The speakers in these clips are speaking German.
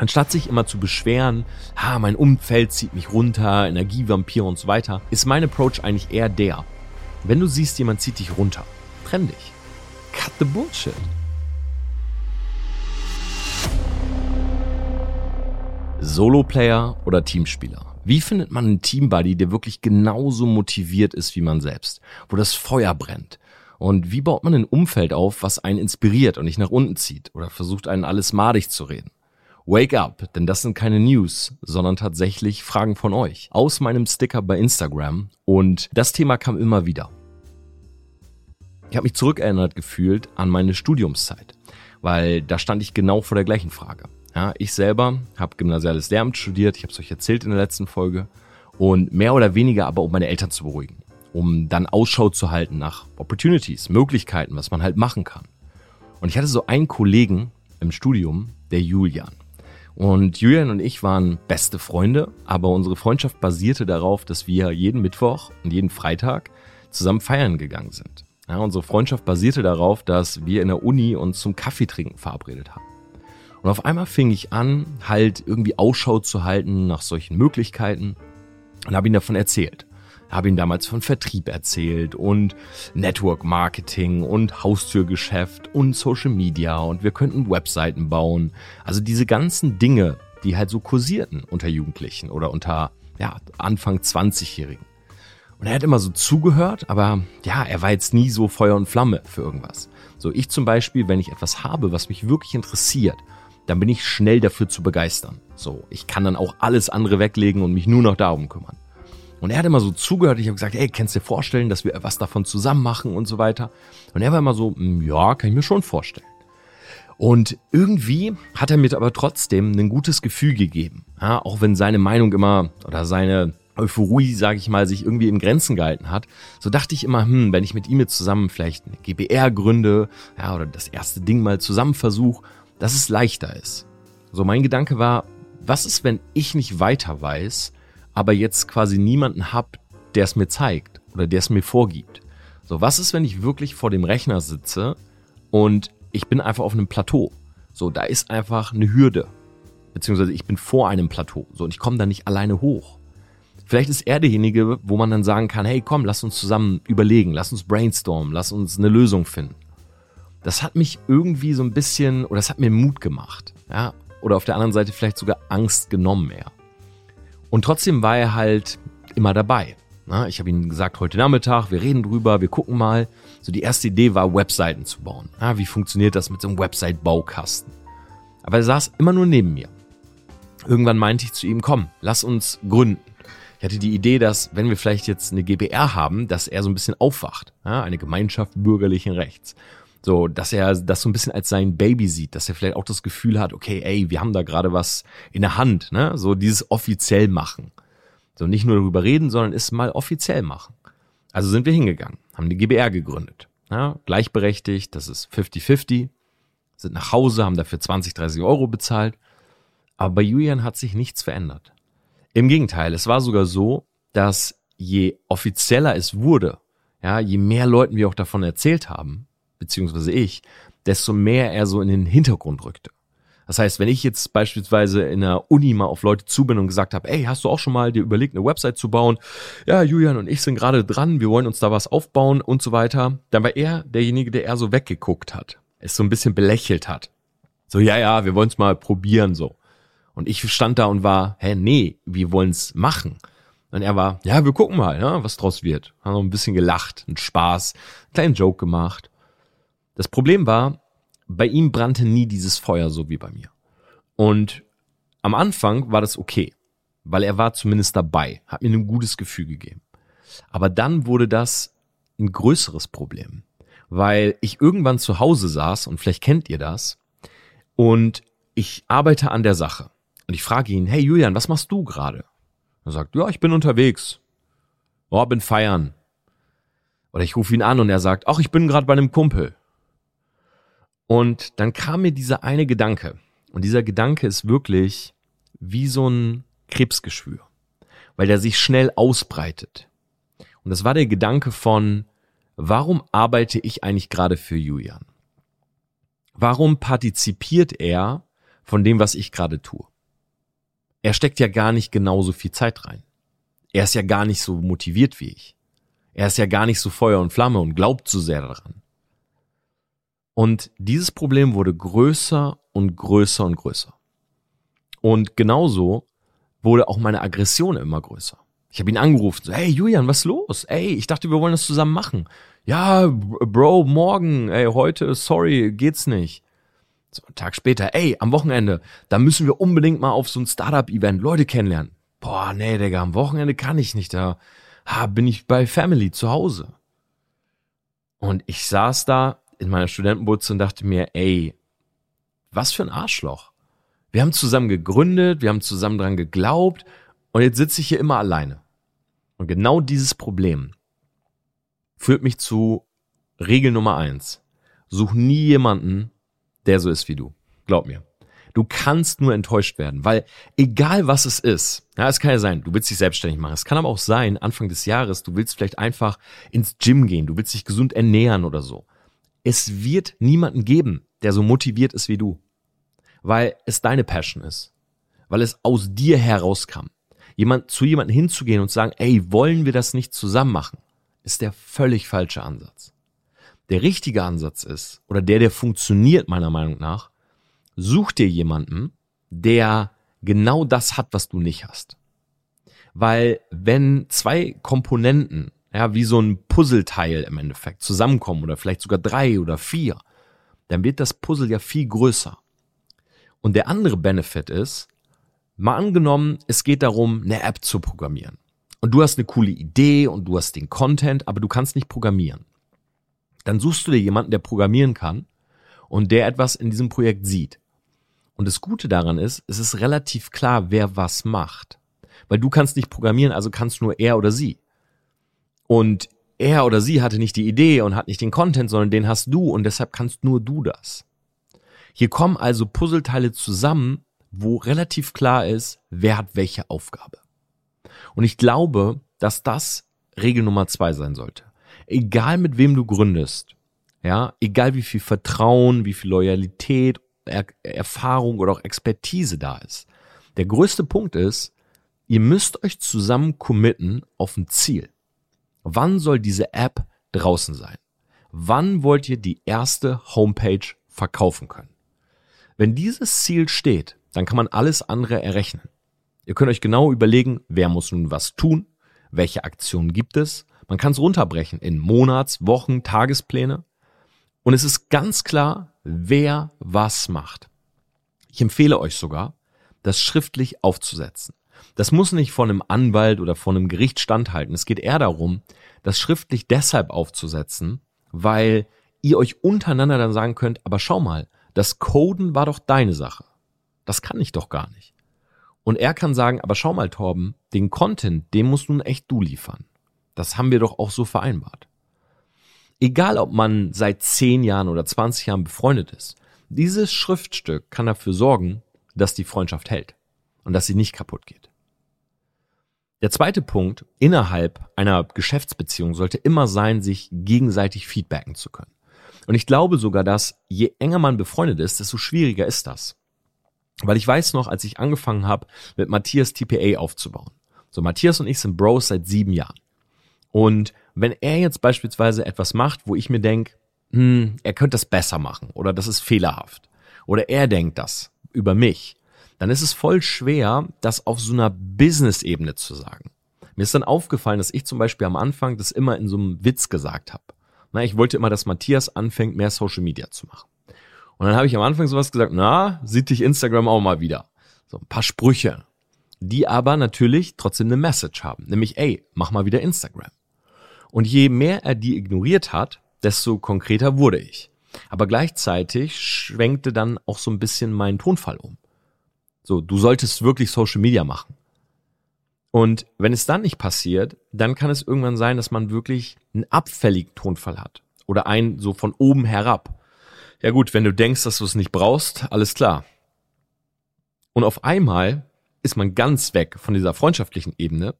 Anstatt sich immer zu beschweren, ha, mein Umfeld zieht mich runter, Energievampir und so weiter, ist mein Approach eigentlich eher der. Wenn du siehst, jemand zieht dich runter, trenn dich. Cut the bullshit. Solo-Player oder Teamspieler? Wie findet man einen Teambuddy, der wirklich genauso motiviert ist wie man selbst, wo das Feuer brennt? Und wie baut man ein Umfeld auf, was einen inspiriert und nicht nach unten zieht oder versucht einen alles madig zu reden? Wake up, denn das sind keine News, sondern tatsächlich Fragen von euch aus meinem Sticker bei Instagram und das Thema kam immer wieder. Ich habe mich zurückerinnert gefühlt an meine Studiumszeit, weil da stand ich genau vor der gleichen Frage. Ja, ich selber habe gymnasiales Lehramt studiert, ich habe es euch erzählt in der letzten Folge und mehr oder weniger aber um meine Eltern zu beruhigen, um dann Ausschau zu halten nach Opportunities, Möglichkeiten, was man halt machen kann. Und ich hatte so einen Kollegen im Studium, der Julian. Und Julian und ich waren beste Freunde, aber unsere Freundschaft basierte darauf, dass wir jeden Mittwoch und jeden Freitag zusammen feiern gegangen sind. Ja, unsere Freundschaft basierte darauf, dass wir in der Uni uns zum Kaffeetrinken verabredet haben. Und auf einmal fing ich an, halt irgendwie Ausschau zu halten nach solchen Möglichkeiten und habe ihm davon erzählt habe ihm damals von Vertrieb erzählt und Network Marketing und Haustürgeschäft und Social Media und wir könnten Webseiten bauen. Also diese ganzen Dinge, die halt so kursierten unter Jugendlichen oder unter ja, Anfang 20-Jährigen. Und er hat immer so zugehört, aber ja, er war jetzt nie so Feuer und Flamme für irgendwas. So ich zum Beispiel, wenn ich etwas habe, was mich wirklich interessiert, dann bin ich schnell dafür zu begeistern. So, ich kann dann auch alles andere weglegen und mich nur noch darum kümmern. Und er hat immer so zugehört. Ich habe gesagt, ey, kannst du dir vorstellen, dass wir was davon zusammen machen und so weiter. Und er war immer so, hm, ja, kann ich mir schon vorstellen. Und irgendwie hat er mir aber trotzdem ein gutes Gefühl gegeben. Ja, auch wenn seine Meinung immer oder seine Euphorie, sage ich mal, sich irgendwie in Grenzen gehalten hat, so dachte ich immer, hm, wenn ich mit ihm jetzt zusammen vielleicht eine GBR gründe, ja, oder das erste Ding mal zusammen versuche, dass es leichter ist. So mein Gedanke war, was ist, wenn ich nicht weiter weiß aber jetzt quasi niemanden hab, der es mir zeigt oder der es mir vorgibt. So, was ist, wenn ich wirklich vor dem Rechner sitze und ich bin einfach auf einem Plateau? So, da ist einfach eine Hürde. Beziehungsweise ich bin vor einem Plateau. So, und ich komme da nicht alleine hoch. Vielleicht ist er derjenige, wo man dann sagen kann, hey, komm, lass uns zusammen überlegen, lass uns brainstormen, lass uns eine Lösung finden. Das hat mich irgendwie so ein bisschen, oder das hat mir Mut gemacht. Ja, oder auf der anderen Seite vielleicht sogar Angst genommen eher. Und trotzdem war er halt immer dabei. Ich habe ihm gesagt, heute Nachmittag, wir reden drüber, wir gucken mal. So die erste Idee war, Webseiten zu bauen. Wie funktioniert das mit so einem Website-Baukasten? Aber er saß immer nur neben mir. Irgendwann meinte ich zu ihm, komm, lass uns gründen. Ich hatte die Idee, dass wenn wir vielleicht jetzt eine GBR haben, dass er so ein bisschen aufwacht. Eine Gemeinschaft bürgerlichen Rechts. So, dass er das so ein bisschen als sein Baby sieht, dass er vielleicht auch das Gefühl hat, okay, ey, wir haben da gerade was in der Hand, ne? So dieses offiziell machen. So nicht nur darüber reden, sondern es mal offiziell machen. Also sind wir hingegangen, haben die GBR gegründet. Ja, gleichberechtigt, das ist 50-50, sind nach Hause, haben dafür 20, 30 Euro bezahlt. Aber bei Julian hat sich nichts verändert. Im Gegenteil, es war sogar so, dass je offizieller es wurde, ja, je mehr Leuten wir auch davon erzählt haben, beziehungsweise ich, desto mehr er so in den Hintergrund rückte. Das heißt, wenn ich jetzt beispielsweise in der Uni mal auf Leute zu bin und gesagt habe, ey, hast du auch schon mal dir überlegt, eine Website zu bauen? Ja, Julian und ich sind gerade dran, wir wollen uns da was aufbauen und so weiter. Dann war er derjenige, der eher so weggeguckt hat, es so ein bisschen belächelt hat. So, ja, ja, wir wollen es mal probieren so. Und ich stand da und war, hä, nee, wir wollen es machen. Und er war, ja, wir gucken mal, ne, was draus wird. Haben noch ein bisschen gelacht, einen Spaß, einen kleinen Joke gemacht. Das Problem war, bei ihm brannte nie dieses Feuer so wie bei mir. Und am Anfang war das okay, weil er war zumindest dabei, hat mir ein gutes Gefühl gegeben. Aber dann wurde das ein größeres Problem, weil ich irgendwann zu Hause saß und vielleicht kennt ihr das und ich arbeite an der Sache und ich frage ihn, hey Julian, was machst du gerade? Er sagt, ja, ich bin unterwegs. Oh, bin feiern. Oder ich rufe ihn an und er sagt, ach, ich bin gerade bei einem Kumpel. Und dann kam mir dieser eine Gedanke. Und dieser Gedanke ist wirklich wie so ein Krebsgeschwür, weil der sich schnell ausbreitet. Und das war der Gedanke von, warum arbeite ich eigentlich gerade für Julian? Warum partizipiert er von dem, was ich gerade tue. Er steckt ja gar nicht genauso viel Zeit rein. Er ist ja gar nicht so motiviert wie ich. Er ist ja gar nicht so Feuer und Flamme und glaubt so sehr daran. Und dieses Problem wurde größer und größer und größer. Und genauso wurde auch meine Aggression immer größer. Ich habe ihn angerufen, so, hey Julian, was ist los? Ey, ich dachte, wir wollen das zusammen machen. Ja, Bro, morgen, ey, heute, sorry, geht's nicht. So, einen Tag später, ey, am Wochenende, da müssen wir unbedingt mal auf so ein Startup-Event Leute kennenlernen. Boah, nee, Digga, am Wochenende kann ich nicht, da ha, bin ich bei Family zu Hause. Und ich saß da in meiner Studentenbutze und dachte mir, ey, was für ein Arschloch. Wir haben zusammen gegründet, wir haben zusammen dran geglaubt und jetzt sitze ich hier immer alleine. Und genau dieses Problem führt mich zu Regel Nummer eins. Such nie jemanden, der so ist wie du. Glaub mir. Du kannst nur enttäuscht werden, weil egal was es ist, ja, es kann ja sein, du willst dich selbstständig machen. Es kann aber auch sein, Anfang des Jahres, du willst vielleicht einfach ins Gym gehen, du willst dich gesund ernähren oder so. Es wird niemanden geben, der so motiviert ist wie du, weil es deine Passion ist, weil es aus dir herauskam. Jemand zu jemandem hinzugehen und zu sagen, ey, wollen wir das nicht zusammen machen, ist der völlig falsche Ansatz. Der richtige Ansatz ist, oder der, der funktioniert meiner Meinung nach, such dir jemanden, der genau das hat, was du nicht hast. Weil wenn zwei Komponenten, ja, wie so ein Puzzleteil im Endeffekt zusammenkommen oder vielleicht sogar drei oder vier, dann wird das Puzzle ja viel größer. Und der andere Benefit ist, mal angenommen, es geht darum, eine App zu programmieren. Und du hast eine coole Idee und du hast den Content, aber du kannst nicht programmieren. Dann suchst du dir jemanden, der programmieren kann und der etwas in diesem Projekt sieht. Und das Gute daran ist, es ist relativ klar, wer was macht. Weil du kannst nicht programmieren, also kannst nur er oder sie. Und er oder sie hatte nicht die Idee und hat nicht den Content, sondern den hast du und deshalb kannst nur du das. Hier kommen also Puzzleteile zusammen, wo relativ klar ist, wer hat welche Aufgabe. Und ich glaube, dass das Regel Nummer zwei sein sollte. Egal mit wem du gründest, ja, egal wie viel Vertrauen, wie viel Loyalität, er Erfahrung oder auch Expertise da ist. Der größte Punkt ist, ihr müsst euch zusammen committen auf ein Ziel. Wann soll diese App draußen sein? Wann wollt ihr die erste Homepage verkaufen können? Wenn dieses Ziel steht, dann kann man alles andere errechnen. Ihr könnt euch genau überlegen, wer muss nun was tun, welche Aktionen gibt es. Man kann es runterbrechen in Monats-, Wochen-, Tagespläne. Und es ist ganz klar, wer was macht. Ich empfehle euch sogar, das schriftlich aufzusetzen. Das muss nicht von einem Anwalt oder von einem Gericht standhalten. Es geht eher darum, das schriftlich deshalb aufzusetzen, weil ihr euch untereinander dann sagen könnt, aber schau mal, das Coden war doch deine Sache. Das kann ich doch gar nicht. Und er kann sagen, aber schau mal, Torben, den Content, den musst nun echt du liefern. Das haben wir doch auch so vereinbart. Egal, ob man seit 10 Jahren oder 20 Jahren befreundet ist, dieses Schriftstück kann dafür sorgen, dass die Freundschaft hält und dass sie nicht kaputt geht. Der zweite Punkt innerhalb einer Geschäftsbeziehung sollte immer sein, sich gegenseitig feedbacken zu können. Und ich glaube sogar, dass je enger man befreundet ist, desto schwieriger ist das. Weil ich weiß noch, als ich angefangen habe, mit Matthias TPA aufzubauen. So, Matthias und ich sind Bros seit sieben Jahren. Und wenn er jetzt beispielsweise etwas macht, wo ich mir denke, hm, er könnte das besser machen oder das ist fehlerhaft oder er denkt das über mich, dann ist es voll schwer, das auf so einer Business-Ebene zu sagen. Mir ist dann aufgefallen, dass ich zum Beispiel am Anfang das immer in so einem Witz gesagt habe. Na, ich wollte immer, dass Matthias anfängt, mehr Social Media zu machen. Und dann habe ich am Anfang sowas gesagt, na, sieht dich Instagram auch mal wieder. So ein paar Sprüche, die aber natürlich trotzdem eine Message haben, nämlich, ey, mach mal wieder Instagram. Und je mehr er die ignoriert hat, desto konkreter wurde ich. Aber gleichzeitig schwenkte dann auch so ein bisschen mein Tonfall um. So, du solltest wirklich Social Media machen. Und wenn es dann nicht passiert, dann kann es irgendwann sein, dass man wirklich einen abfälligen Tonfall hat. Oder einen so von oben herab. Ja gut, wenn du denkst, dass du es nicht brauchst, alles klar. Und auf einmal ist man ganz weg von dieser freundschaftlichen Ebene,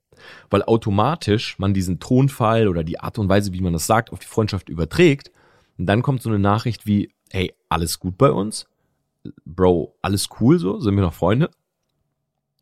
weil automatisch man diesen Tonfall oder die Art und Weise, wie man das sagt, auf die Freundschaft überträgt. Und dann kommt so eine Nachricht wie, hey, alles gut bei uns? Bro, alles cool so, sind wir noch Freunde?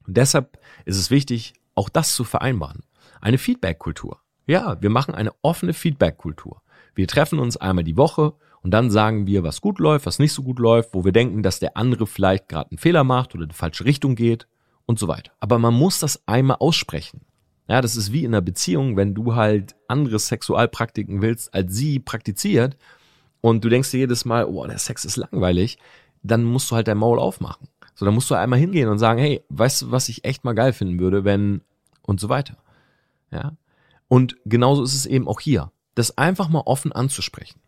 Und deshalb ist es wichtig, auch das zu vereinbaren. Eine Feedback-Kultur. Ja, wir machen eine offene Feedback-Kultur. Wir treffen uns einmal die Woche und dann sagen wir, was gut läuft, was nicht so gut läuft, wo wir denken, dass der andere vielleicht gerade einen Fehler macht oder in die falsche Richtung geht und so weiter. Aber man muss das einmal aussprechen. Ja, das ist wie in einer Beziehung, wenn du halt andere Sexualpraktiken willst, als sie praktiziert und du denkst dir jedes Mal, oh, der Sex ist langweilig, dann musst du halt dein Maul aufmachen. So, dann musst du einmal hingehen und sagen, hey, weißt du, was ich echt mal geil finden würde, wenn und so weiter. Ja. Und genauso ist es eben auch hier, das einfach mal offen anzusprechen.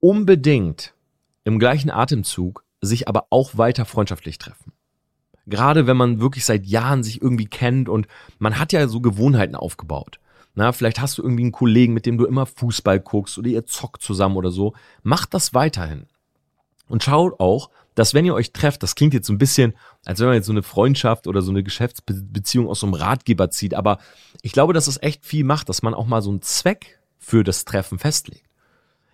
Unbedingt im gleichen Atemzug sich aber auch weiter freundschaftlich treffen. Gerade wenn man wirklich seit Jahren sich irgendwie kennt und man hat ja so Gewohnheiten aufgebaut. Na, vielleicht hast du irgendwie einen Kollegen, mit dem du immer Fußball guckst oder ihr zockt zusammen oder so. Macht das weiterhin. Und schaut auch, dass wenn ihr euch trefft, das klingt jetzt so ein bisschen, als wenn man jetzt so eine Freundschaft oder so eine Geschäftsbeziehung aus so einem Ratgeber zieht, aber ich glaube, dass es echt viel macht, dass man auch mal so einen Zweck für das Treffen festlegt.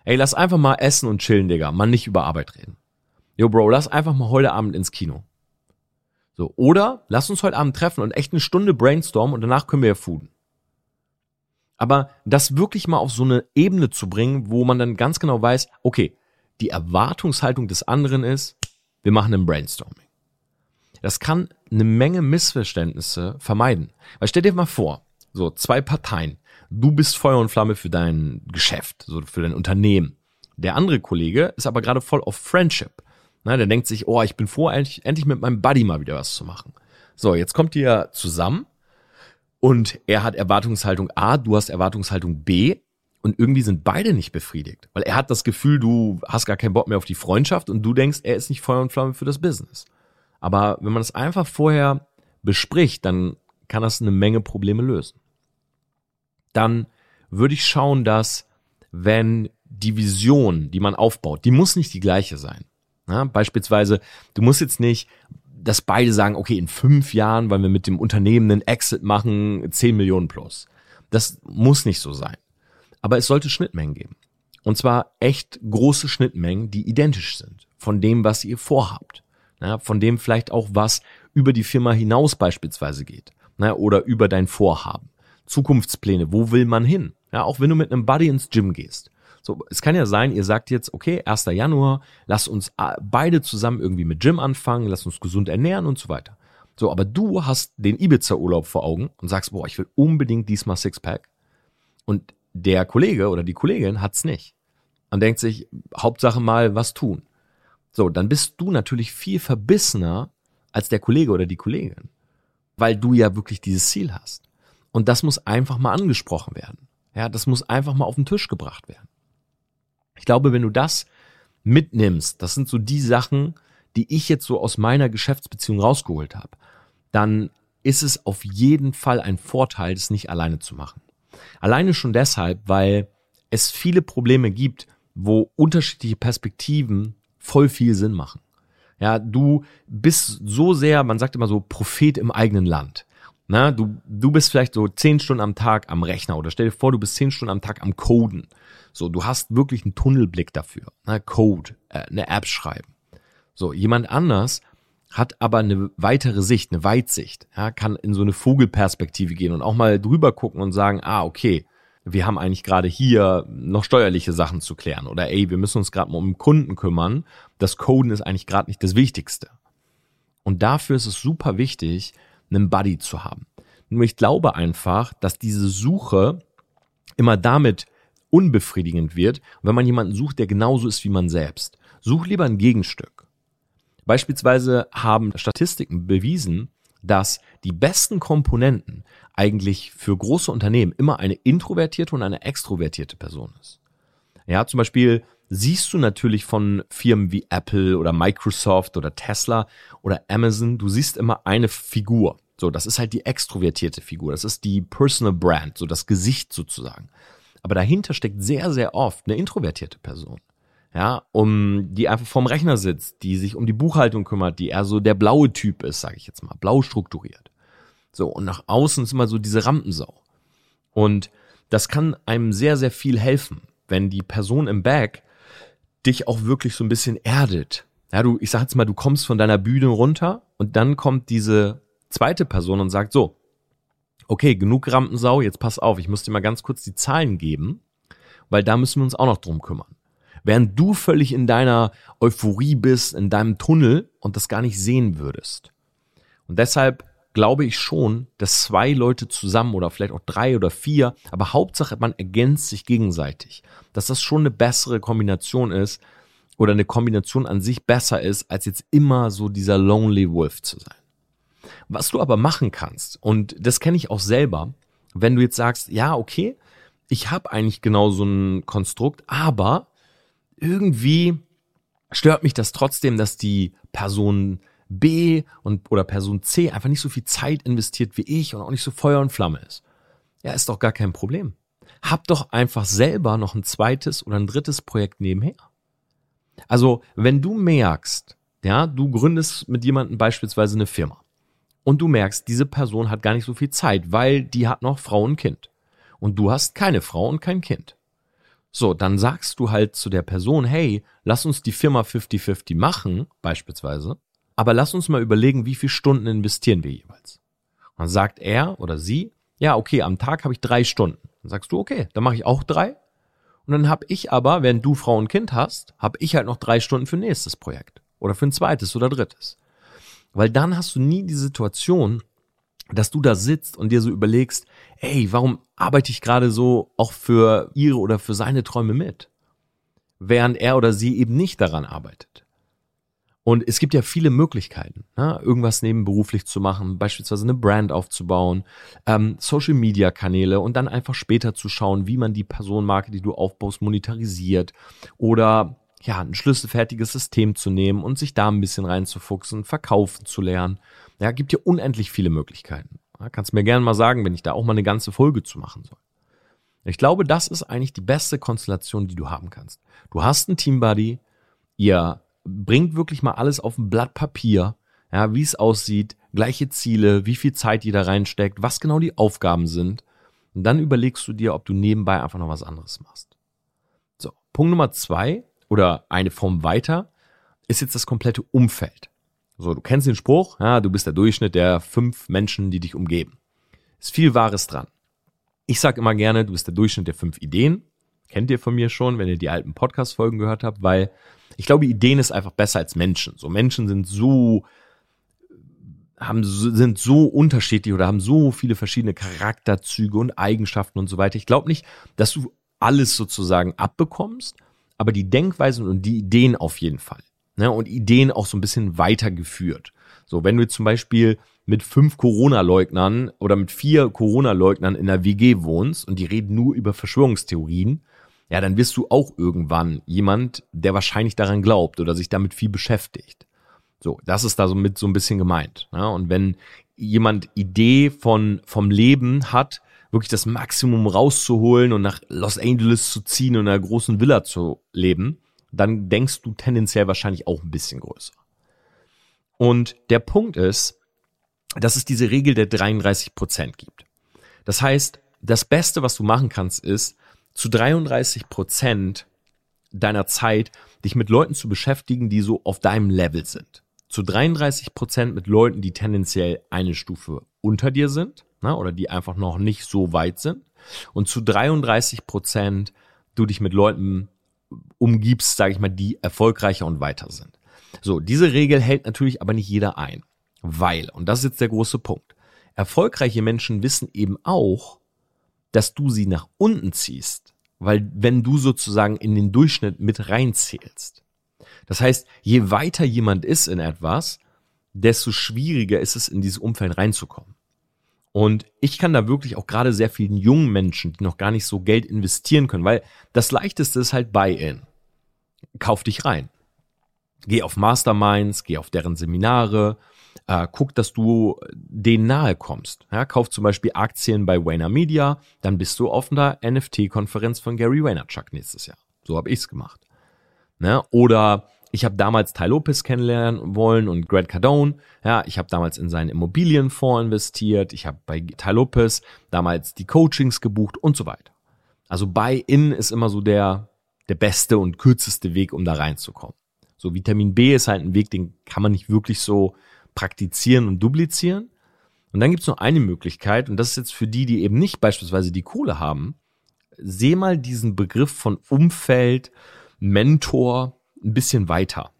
Ey, lass einfach mal essen und chillen, Digga, mal nicht über Arbeit reden. Yo, Bro, lass einfach mal heute Abend ins Kino. So, oder lass uns heute Abend treffen und echt eine Stunde brainstormen und danach können wir ja fooden. Aber das wirklich mal auf so eine Ebene zu bringen, wo man dann ganz genau weiß, okay, die Erwartungshaltung des anderen ist, wir machen ein Brainstorming. Das kann eine Menge Missverständnisse vermeiden. Weil stell dir mal vor, so zwei Parteien. Du bist Feuer und Flamme für dein Geschäft, so für dein Unternehmen. Der andere Kollege ist aber gerade voll auf Friendship. Na, der denkt sich, oh, ich bin vor, endlich, endlich mit meinem Buddy mal wieder was zu machen. So, jetzt kommt ihr zusammen und er hat Erwartungshaltung A, du hast Erwartungshaltung B und irgendwie sind beide nicht befriedigt, weil er hat das Gefühl, du hast gar keinen Bock mehr auf die Freundschaft und du denkst, er ist nicht Feuer und Flamme für das Business. Aber wenn man das einfach vorher bespricht, dann kann das eine Menge Probleme lösen. Dann würde ich schauen, dass wenn die Vision, die man aufbaut, die muss nicht die gleiche sein. Ja, beispielsweise, du musst jetzt nicht, dass beide sagen, okay, in fünf Jahren, weil wir mit dem Unternehmen einen Exit machen, 10 Millionen plus. Das muss nicht so sein. Aber es sollte Schnittmengen geben. Und zwar echt große Schnittmengen, die identisch sind von dem, was ihr vorhabt. Ja, von dem vielleicht auch was über die Firma hinaus beispielsweise geht. Ja, oder über dein Vorhaben. Zukunftspläne, wo will man hin? Ja, auch wenn du mit einem Buddy ins Gym gehst. So, es kann ja sein, ihr sagt jetzt, okay, 1. Januar, lass uns äh, beide zusammen irgendwie mit Gym anfangen, lass uns gesund ernähren und so weiter. So, aber du hast den Ibiza-Urlaub vor Augen und sagst, boah, ich will unbedingt diesmal Sixpack. Und der Kollege oder die Kollegin hat's nicht. Und denkt sich, Hauptsache mal was tun. So, dann bist du natürlich viel verbissener als der Kollege oder die Kollegin. Weil du ja wirklich dieses Ziel hast. Und das muss einfach mal angesprochen werden. Ja, das muss einfach mal auf den Tisch gebracht werden. Ich glaube, wenn du das mitnimmst, das sind so die Sachen, die ich jetzt so aus meiner Geschäftsbeziehung rausgeholt habe, dann ist es auf jeden Fall ein Vorteil, das nicht alleine zu machen. Alleine schon deshalb, weil es viele Probleme gibt, wo unterschiedliche Perspektiven voll viel Sinn machen. Ja, du bist so sehr, man sagt immer so, Prophet im eigenen Land. Na, du, du bist vielleicht so zehn Stunden am Tag am Rechner oder stell dir vor, du bist zehn Stunden am Tag am Coden. So, du hast wirklich einen Tunnelblick dafür. Na, Code, äh, eine App schreiben. So, jemand anders hat aber eine weitere Sicht, eine Weitsicht, ja, kann in so eine Vogelperspektive gehen und auch mal drüber gucken und sagen, ah, okay, wir haben eigentlich gerade hier noch steuerliche Sachen zu klären oder ey, wir müssen uns gerade mal um Kunden kümmern. Das Coden ist eigentlich gerade nicht das Wichtigste. Und dafür ist es super wichtig, einen Buddy zu haben. Nur ich glaube einfach, dass diese Suche immer damit unbefriedigend wird, wenn man jemanden sucht, der genauso ist wie man selbst. Such lieber ein Gegenstück. Beispielsweise haben Statistiken bewiesen, dass die besten Komponenten eigentlich für große Unternehmen immer eine introvertierte und eine extrovertierte Person ist. Ja, zum Beispiel siehst du natürlich von Firmen wie Apple oder Microsoft oder Tesla oder Amazon, du siehst immer eine Figur. So, das ist halt die extrovertierte Figur. Das ist die Personal Brand, so das Gesicht sozusagen. Aber dahinter steckt sehr, sehr oft eine introvertierte Person ja, um die einfach vorm Rechner sitzt, die sich um die Buchhaltung kümmert, die eher so der blaue Typ ist, sage ich jetzt mal, blau strukturiert. So und nach außen ist immer so diese Rampensau. Und das kann einem sehr sehr viel helfen, wenn die Person im Back dich auch wirklich so ein bisschen erdet, Ja, du, ich sag jetzt mal, du kommst von deiner Bühne runter und dann kommt diese zweite Person und sagt so, okay, genug Rampensau, jetzt pass auf, ich muss dir mal ganz kurz die Zahlen geben, weil da müssen wir uns auch noch drum kümmern. Während du völlig in deiner Euphorie bist, in deinem Tunnel und das gar nicht sehen würdest. Und deshalb glaube ich schon, dass zwei Leute zusammen oder vielleicht auch drei oder vier, aber Hauptsache man ergänzt sich gegenseitig, dass das schon eine bessere Kombination ist oder eine Kombination an sich besser ist, als jetzt immer so dieser Lonely Wolf zu sein. Was du aber machen kannst, und das kenne ich auch selber, wenn du jetzt sagst, ja, okay, ich habe eigentlich genau so ein Konstrukt, aber irgendwie stört mich das trotzdem, dass die Person B und oder Person C einfach nicht so viel Zeit investiert wie ich und auch nicht so Feuer und Flamme ist. Ja, ist doch gar kein Problem. Hab doch einfach selber noch ein zweites oder ein drittes Projekt nebenher. Also, wenn du merkst, ja, du gründest mit jemandem beispielsweise eine Firma und du merkst, diese Person hat gar nicht so viel Zeit, weil die hat noch Frau und Kind. Und du hast keine Frau und kein Kind. So, dann sagst du halt zu der Person, hey, lass uns die Firma 50-50 machen, beispielsweise, aber lass uns mal überlegen, wie viele Stunden investieren wir jeweils. Und dann sagt er oder sie, ja, okay, am Tag habe ich drei Stunden. Dann sagst du, okay, dann mache ich auch drei. Und dann habe ich aber, wenn du Frau und Kind hast, habe ich halt noch drei Stunden für nächstes Projekt. Oder für ein zweites oder drittes. Weil dann hast du nie die Situation, dass du da sitzt und dir so überlegst, ey, warum arbeite ich gerade so auch für ihre oder für seine Träume mit? Während er oder sie eben nicht daran arbeitet. Und es gibt ja viele Möglichkeiten, ne? irgendwas nebenberuflich zu machen, beispielsweise eine Brand aufzubauen, ähm, Social-Media-Kanäle und dann einfach später zu schauen, wie man die Personenmarke, die du aufbaust, monetarisiert oder ja, ein schlüsselfertiges System zu nehmen und sich da ein bisschen reinzufuchsen, verkaufen zu lernen. Ja, gibt ja unendlich viele Möglichkeiten. Ja, kannst mir gerne mal sagen, wenn ich da auch mal eine ganze Folge zu machen soll. Ich glaube, das ist eigentlich die beste Konstellation, die du haben kannst. Du hast einen Teambuddy, ihr bringt wirklich mal alles auf ein Blatt Papier, ja, wie es aussieht, gleiche Ziele, wie viel Zeit da reinsteckt, was genau die Aufgaben sind. Und dann überlegst du dir, ob du nebenbei einfach noch was anderes machst. So, Punkt Nummer zwei oder eine Form weiter ist jetzt das komplette Umfeld. So, du kennst den Spruch, ja, du bist der Durchschnitt der fünf Menschen, die dich umgeben. Ist viel Wahres dran. Ich sag immer gerne, du bist der Durchschnitt der fünf Ideen. Kennt ihr von mir schon, wenn ihr die alten Podcast-Folgen gehört habt, weil ich glaube, Ideen ist einfach besser als Menschen. So Menschen sind so, haben, sind so unterschiedlich oder haben so viele verschiedene Charakterzüge und Eigenschaften und so weiter. Ich glaube nicht, dass du alles sozusagen abbekommst, aber die Denkweisen und die Ideen auf jeden Fall. Ne? Und Ideen auch so ein bisschen weitergeführt. So, wenn du zum Beispiel mit fünf Corona-Leugnern oder mit vier Corona-Leugnern in der WG wohnst und die reden nur über Verschwörungstheorien, ja, dann wirst du auch irgendwann jemand, der wahrscheinlich daran glaubt oder sich damit viel beschäftigt. So, das ist da so mit so ein bisschen gemeint. Ja? Und wenn jemand Idee von, vom Leben hat, wirklich das Maximum rauszuholen und nach Los Angeles zu ziehen und in einer großen Villa zu leben, dann denkst du tendenziell wahrscheinlich auch ein bisschen größer. Und der Punkt ist, dass es diese Regel der 33 Prozent gibt. Das heißt, das Beste, was du machen kannst, ist, zu 33 Prozent deiner Zeit dich mit Leuten zu beschäftigen, die so auf deinem Level sind. Zu 33 Prozent mit Leuten, die tendenziell eine Stufe unter dir sind ne, oder die einfach noch nicht so weit sind. Und zu 33 Prozent du dich mit Leuten umgibst, sage ich mal, die erfolgreicher und weiter sind. So, diese Regel hält natürlich aber nicht jeder ein, weil, und das ist jetzt der große Punkt, erfolgreiche Menschen wissen eben auch, dass du sie nach unten ziehst, weil wenn du sozusagen in den Durchschnitt mit reinzählst. Das heißt, je weiter jemand ist in etwas, desto schwieriger ist es, in dieses Umfeld reinzukommen. Und ich kann da wirklich auch gerade sehr vielen jungen Menschen, die noch gar nicht so Geld investieren können, weil das leichteste ist halt Buy-in. Kauf dich rein. Geh auf Masterminds, geh auf deren Seminare, äh, guck, dass du denen nahe kommst. Ja, kauf zum Beispiel Aktien bei Wayner Media, dann bist du auf einer NFT-Konferenz von Gary Vaynerchuk nächstes Jahr. So habe ich's gemacht. Ne? Oder ich habe damals Ty Lopez kennenlernen wollen und Grant Cardone. Ja, ich habe damals in seinen Immobilienfonds investiert. Ich habe bei Ty Lopez damals die Coachings gebucht und so weiter. Also Buy-in ist immer so der, der beste und kürzeste Weg, um da reinzukommen. So Vitamin B ist halt ein Weg, den kann man nicht wirklich so praktizieren und duplizieren. Und dann gibt es noch eine Möglichkeit, und das ist jetzt für die, die eben nicht beispielsweise die Kohle haben, seh mal diesen Begriff von Umfeld, Mentor ein bisschen weiter.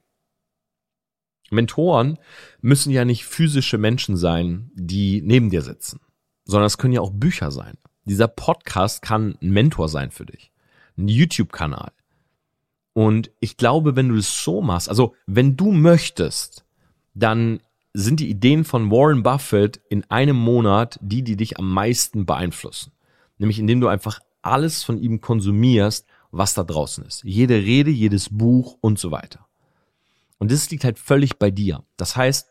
Mentoren müssen ja nicht physische Menschen sein, die neben dir sitzen, sondern es können ja auch Bücher sein. Dieser Podcast kann ein Mentor sein für dich. Ein YouTube-Kanal. Und ich glaube, wenn du es so machst, also wenn du möchtest, dann sind die Ideen von Warren Buffett in einem Monat die, die dich am meisten beeinflussen. Nämlich indem du einfach alles von ihm konsumierst, was da draußen ist. Jede Rede, jedes Buch und so weiter. Und das liegt halt völlig bei dir. Das heißt,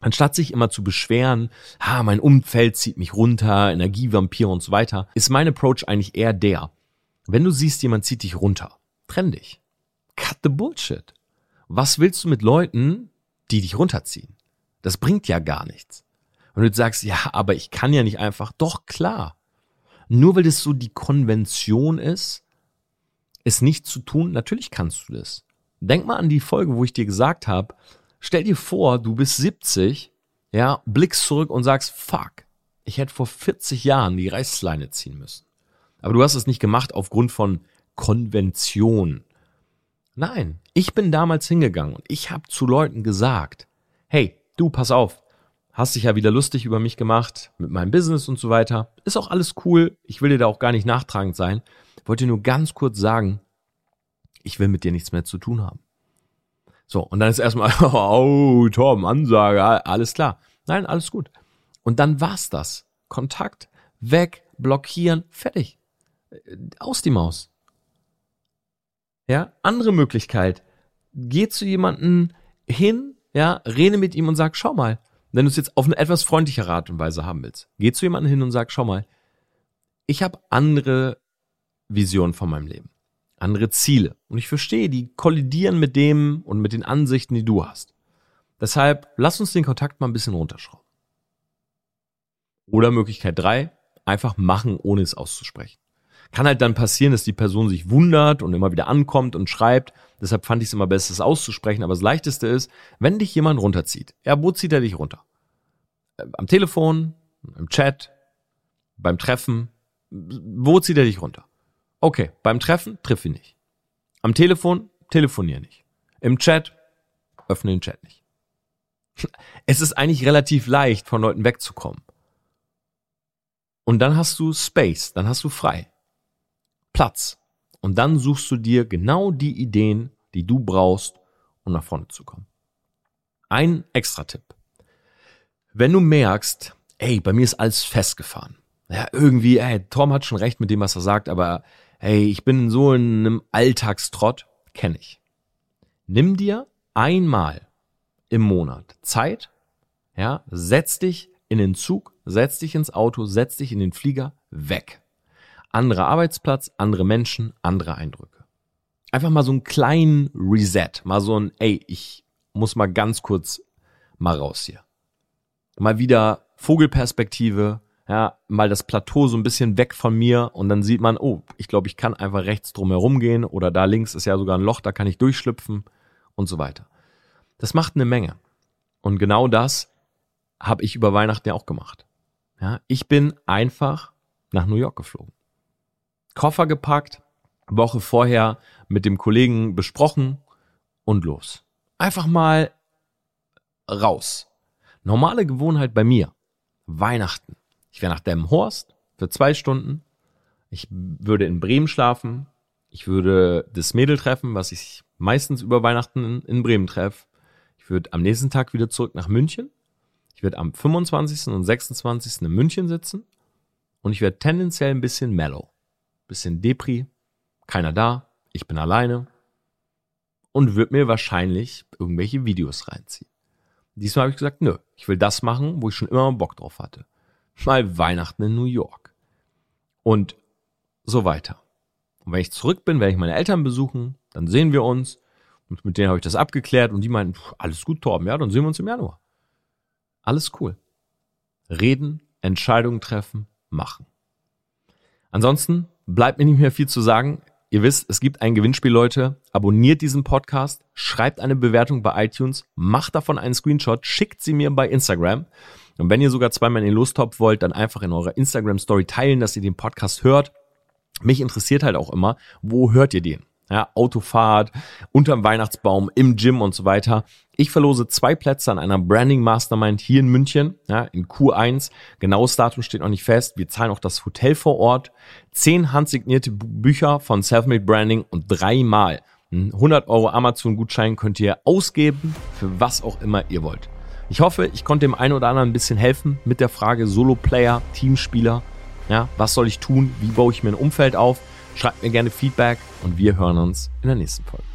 anstatt sich immer zu beschweren, ha, mein Umfeld zieht mich runter, Energievampir und so weiter, ist mein Approach eigentlich eher der. Wenn du siehst, jemand zieht dich runter, trenn dich. Cut the bullshit. Was willst du mit Leuten, die dich runterziehen? Das bringt ja gar nichts. Und du sagst, ja, aber ich kann ja nicht einfach. Doch, klar. Nur weil das so die Konvention ist, es nicht zu tun, natürlich kannst du das. Denk mal an die Folge, wo ich dir gesagt habe, stell dir vor, du bist 70, ja, blickst zurück und sagst, fuck, ich hätte vor 40 Jahren die Reißleine ziehen müssen. Aber du hast es nicht gemacht aufgrund von Konvention. Nein, ich bin damals hingegangen und ich habe zu Leuten gesagt, hey, du, pass auf, hast dich ja wieder lustig über mich gemacht mit meinem Business und so weiter. Ist auch alles cool, ich will dir da auch gar nicht nachtragend sein. Wollte nur ganz kurz sagen, ich will mit dir nichts mehr zu tun haben. So, und dann ist erstmal, oh, Tom, Ansage, alles klar. Nein, alles gut. Und dann war's das. Kontakt, weg, blockieren, fertig. Aus die Maus. Ja, andere Möglichkeit. Geh zu jemanden hin, ja, rede mit ihm und sag, schau mal, wenn du es jetzt auf eine etwas freundlichere Art und Weise haben willst, geh zu jemanden hin und sag, schau mal, ich habe andere Visionen von meinem Leben andere Ziele. Und ich verstehe, die kollidieren mit dem und mit den Ansichten, die du hast. Deshalb lass uns den Kontakt mal ein bisschen runterschrauben. Oder Möglichkeit drei: einfach machen, ohne es auszusprechen. Kann halt dann passieren, dass die Person sich wundert und immer wieder ankommt und schreibt. Deshalb fand ich es immer besser, es auszusprechen. Aber das Leichteste ist, wenn dich jemand runterzieht. Ja, wo zieht er dich runter? Äh, am Telefon, im Chat, beim Treffen. Wo zieht er dich runter? Okay, beim Treffen triff ihn nicht. Am Telefon telefonier nicht. Im Chat öffne den Chat nicht. Es ist eigentlich relativ leicht, von Leuten wegzukommen. Und dann hast du Space, dann hast du frei. Platz. Und dann suchst du dir genau die Ideen, die du brauchst, um nach vorne zu kommen. Ein extra Tipp. Wenn du merkst, ey, bei mir ist alles festgefahren. Ja, irgendwie, ey, Tom hat schon recht mit dem, was er sagt, aber hey, ich bin so in einem Alltagstrott, kenne ich. Nimm dir einmal im Monat Zeit, ja, setz dich in den Zug, setz dich ins Auto, setz dich in den Flieger, weg. Anderer Arbeitsplatz, andere Menschen, andere Eindrücke. Einfach mal so einen kleinen Reset, mal so ein, ey, ich muss mal ganz kurz mal raus hier. Mal wieder Vogelperspektive, ja, mal das Plateau so ein bisschen weg von mir und dann sieht man, oh, ich glaube, ich kann einfach rechts drum herum gehen oder da links ist ja sogar ein Loch, da kann ich durchschlüpfen und so weiter. Das macht eine Menge. Und genau das habe ich über Weihnachten ja auch gemacht. Ja, ich bin einfach nach New York geflogen. Koffer gepackt, Woche vorher mit dem Kollegen besprochen und los. Einfach mal raus. Normale Gewohnheit bei mir. Weihnachten. Ich wäre nach Demmenhorst für zwei Stunden. Ich würde in Bremen schlafen. Ich würde das Mädel treffen, was ich meistens über Weihnachten in, Bremen treffe. Ich würde am nächsten Tag wieder zurück nach München. Ich werde am 25. und 26. in München sitzen. Und ich werde tendenziell ein bisschen mellow. Bisschen Depri. Keiner da. Ich bin alleine. Und würde mir wahrscheinlich irgendwelche Videos reinziehen. Diesmal habe ich gesagt, nö, ich will das machen, wo ich schon immer Bock drauf hatte mal Weihnachten in New York. Und so weiter. Und wenn ich zurück bin, werde ich meine Eltern besuchen, dann sehen wir uns. Und mit denen habe ich das abgeklärt und die meinten, alles gut, Torben, ja, dann sehen wir uns im Januar. Alles cool. Reden, Entscheidungen treffen, machen. Ansonsten bleibt mir nicht mehr viel zu sagen. Ihr wisst, es gibt ein Gewinnspiel, Leute. Abonniert diesen Podcast, schreibt eine Bewertung bei iTunes, macht davon einen Screenshot, schickt sie mir bei Instagram. Und wenn ihr sogar zweimal in den Lostopf wollt, dann einfach in eurer Instagram-Story teilen, dass ihr den Podcast hört. Mich interessiert halt auch immer, wo hört ihr den? Ja, Autofahrt, unterm Weihnachtsbaum, im Gym und so weiter. Ich verlose zwei Plätze an einer Branding Mastermind hier in München, ja, in Q1. Genaues Datum steht noch nicht fest. Wir zahlen auch das Hotel vor Ort. Zehn handsignierte Bücher von Selfmade Branding und dreimal 100 Euro Amazon-Gutschein könnt ihr ausgeben, für was auch immer ihr wollt. Ich hoffe, ich konnte dem einen oder anderen ein bisschen helfen mit der Frage Solo-Player, Teamspieler. Ja, was soll ich tun? Wie baue ich mir ein Umfeld auf? Schreibt mir gerne Feedback und wir hören uns in der nächsten Folge.